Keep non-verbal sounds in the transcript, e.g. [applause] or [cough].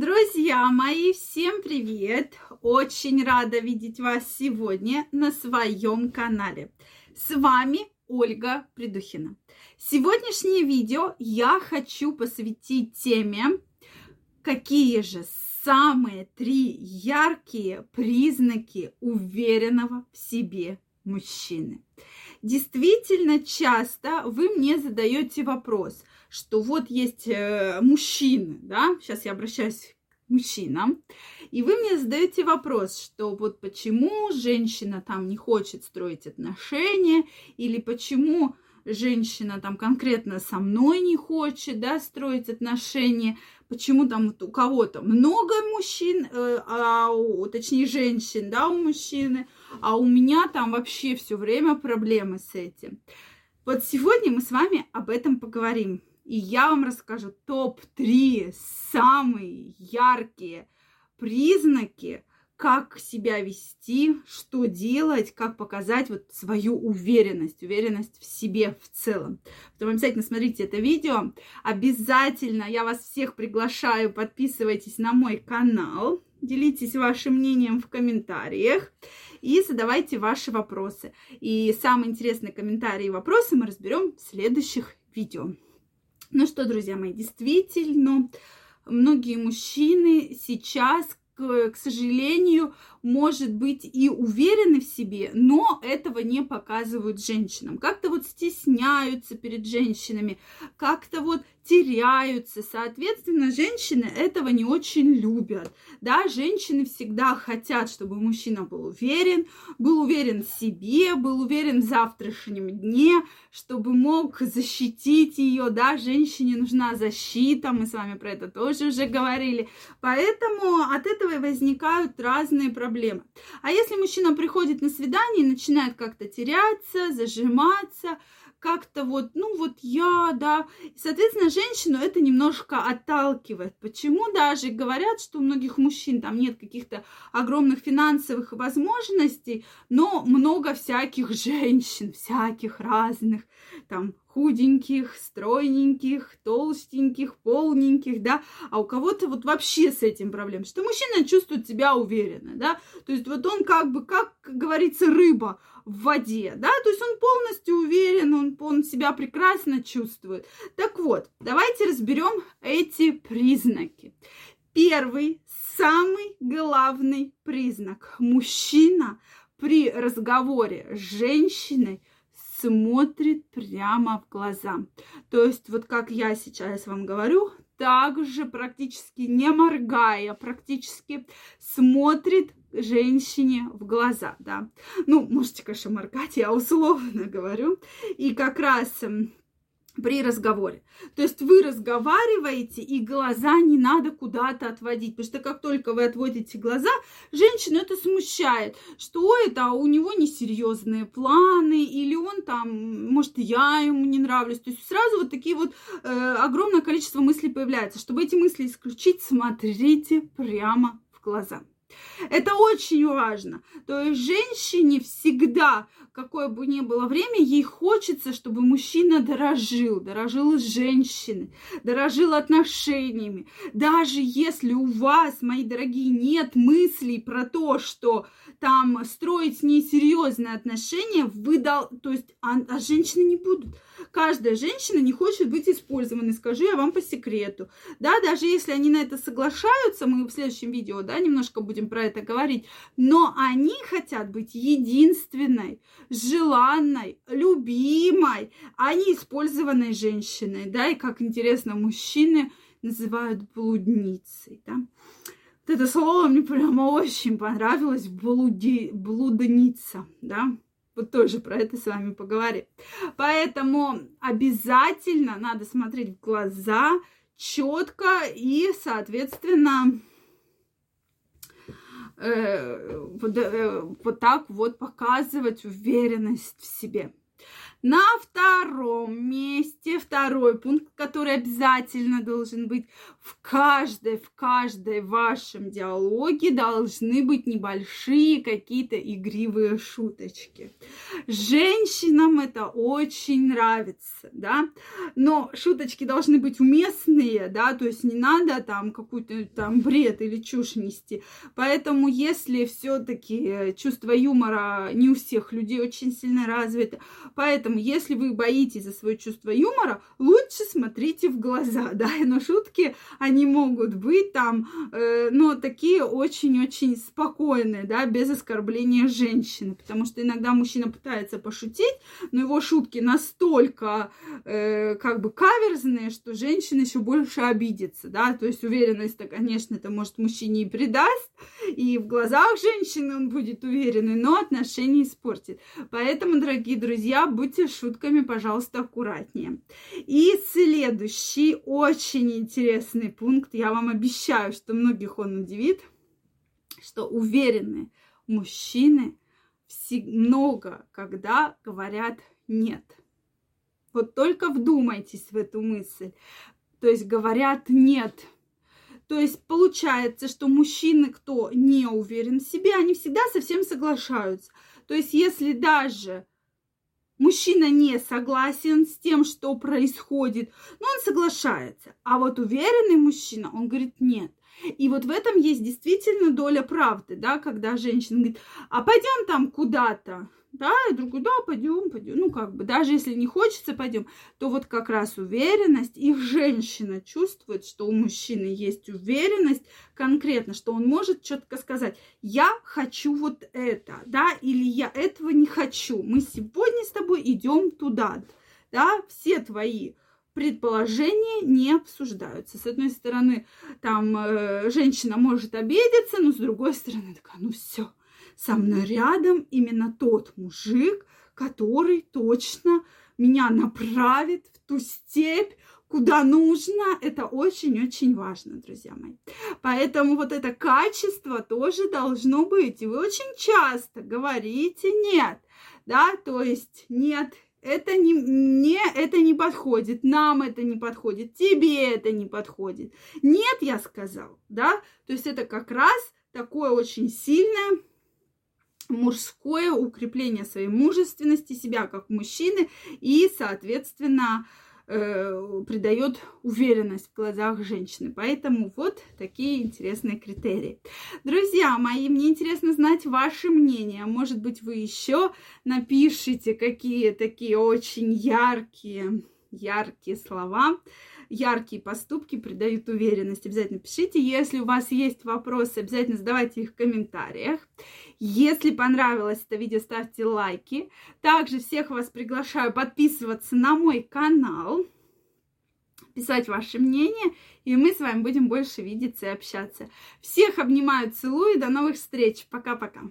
Друзья мои, всем привет! Очень рада видеть вас сегодня на своем канале. С вами Ольга Придухина. Сегодняшнее видео я хочу посвятить теме, какие же самые три яркие признаки уверенного в себе мужчины. Действительно часто вы мне задаете вопрос, что вот есть э, мужчины, да, сейчас я обращаюсь к мужчинам, и вы мне задаете вопрос, что вот почему женщина там не хочет строить отношения, или почему женщина там конкретно со мной не хочет, да, строить отношения, почему там вот у кого-то много мужчин, э, а у, точнее женщин, да, у мужчины, а у меня там вообще все время проблемы с этим. Вот сегодня мы с вами об этом поговорим. И я вам расскажу топ-3 самые яркие признаки, как себя вести, что делать, как показать вот свою уверенность, уверенность в себе в целом. Поэтому обязательно смотрите это видео. Обязательно я вас всех приглашаю, подписывайтесь на мой канал, делитесь вашим мнением в комментариях и задавайте ваши вопросы. И самые интересные комментарии и вопросы мы разберем в следующих видео. Ну что, друзья мои, действительно, многие мужчины сейчас, к, сожалению, может быть и уверены в себе, но этого не показывают женщинам. Как-то вот стесняются перед женщинами, как-то вот теряются. Соответственно, женщины этого не очень любят. Да, женщины всегда хотят, чтобы мужчина был уверен, был уверен в себе, был уверен в завтрашнем дне, чтобы мог защитить ее. Да, женщине нужна защита, мы с вами про это тоже уже говорили. Поэтому от этого и возникают разные проблемы. А если мужчина приходит на свидание и начинает как-то теряться, зажиматься, как-то вот, ну вот я, да. Соответственно, женщину это немножко отталкивает. Почему даже говорят, что у многих мужчин там нет каких-то огромных финансовых возможностей, но много всяких женщин, всяких разных, там худеньких, стройненьких, толстеньких, полненьких, да, а у кого-то вот вообще с этим проблем, что мужчина чувствует себя уверенно, да, то есть вот он как бы, как говорится, рыба в воде, да, то есть он полностью уверен, он, он себя прекрасно чувствует. Так вот, давайте разберем эти признаки. Первый, самый главный признак. Мужчина при разговоре с женщиной смотрит прямо в глаза. То есть вот как я сейчас вам говорю, также практически не моргая, практически смотрит женщине в глаза, да. Ну, можете, конечно, моргать, я условно говорю. И как раз эм, при разговоре. То есть вы разговариваете, и глаза не надо куда-то отводить, потому что как только вы отводите глаза, женщину это смущает, что это у него несерьезные планы, или он там, может, я ему не нравлюсь. То есть сразу вот такие вот э, огромное количество мыслей появляется. Чтобы эти мысли исключить, смотрите прямо в глаза. Это очень важно. То есть женщине всегда, какое бы ни было время, ей хочется, чтобы мужчина дорожил, дорожил женщиной, дорожил отношениями. Даже если у вас, мои дорогие, нет мыслей про то, что там строить несерьезные отношения, вы дал, то есть, а, а женщины не будут. Каждая женщина не хочет быть использованной, скажу я вам по секрету. Да, даже если они на это соглашаются, мы в следующем видео, да, немножко будем про это говорить, но они хотят быть единственной, желанной, любимой, а не использованной женщиной, да, и как интересно, мужчины называют блудницей, да. Вот это слово мне прямо очень понравилось, блуди, блудница, да, вот тоже про это с вами поговорим. Поэтому обязательно надо смотреть в глаза четко и, соответственно, э, вот, э, вот так вот показывать уверенность в себе. На втором месте, второй пункт, который обязательно должен быть в каждой, в каждой вашем диалоге должны быть небольшие какие-то игривые шуточки. Женщинам это очень нравится, да, но шуточки должны быть уместные, да, то есть не надо там какую-то там бред или чушь нести. Поэтому если все-таки чувство юмора не у всех людей очень сильно развито, поэтому Поэтому, если вы боитесь за свое чувство юмора, лучше смотрите в глаза, [laughs] да, но шутки, они могут быть там, э, но такие очень-очень спокойные, да, без оскорбления женщины, потому что иногда мужчина пытается пошутить, но его шутки настолько, э, как бы, каверзные, что женщина еще больше обидится, да, то есть уверенность-то, конечно, это может мужчине и придаст, и в глазах женщины он будет уверенный, но отношения испортит. Поэтому, дорогие друзья, будьте будьте шутками, пожалуйста, аккуратнее. И следующий очень интересный пункт, я вам обещаю, что многих он удивит, что уверенные мужчины много когда говорят «нет». Вот только вдумайтесь в эту мысль. То есть говорят «нет». То есть получается, что мужчины, кто не уверен в себе, они всегда совсем соглашаются. То есть если даже мужчина не согласен с тем, что происходит, но он соглашается. А вот уверенный мужчина, он говорит нет. И вот в этом есть действительно доля правды, да, когда женщина говорит, а пойдем там куда-то, да, и другой, да, пойдем, пойдем. Ну, как бы, даже если не хочется, пойдем, то вот как раз уверенность, и женщина чувствует, что у мужчины есть уверенность конкретно, что он может четко сказать, я хочу вот это, да, или я этого не хочу. Мы сегодня с тобой идем туда, да, все твои предположения не обсуждаются. С одной стороны, там э, женщина может обидеться, но с другой стороны, такая, ну все, со мной рядом именно тот мужик, который точно меня направит в ту степь, куда нужно. Это очень-очень важно, друзья мои. Поэтому вот это качество тоже должно быть. И вы очень часто говорите нет, да, то есть нет, это не мне это не подходит, нам это не подходит, тебе это не подходит. Нет, я сказал, да, то есть это как раз такое очень сильное мужское укрепление своей мужественности, себя как мужчины и, соответственно, э, придает уверенность в глазах женщины. Поэтому вот такие интересные критерии. Друзья мои, мне интересно знать ваше мнение. Может быть, вы еще напишите какие такие очень яркие, яркие слова яркие поступки придают уверенность. Обязательно пишите. Если у вас есть вопросы, обязательно задавайте их в комментариях. Если понравилось это видео, ставьте лайки. Также всех вас приглашаю подписываться на мой канал, писать ваше мнение, и мы с вами будем больше видеться и общаться. Всех обнимаю, целую, до новых встреч. Пока-пока.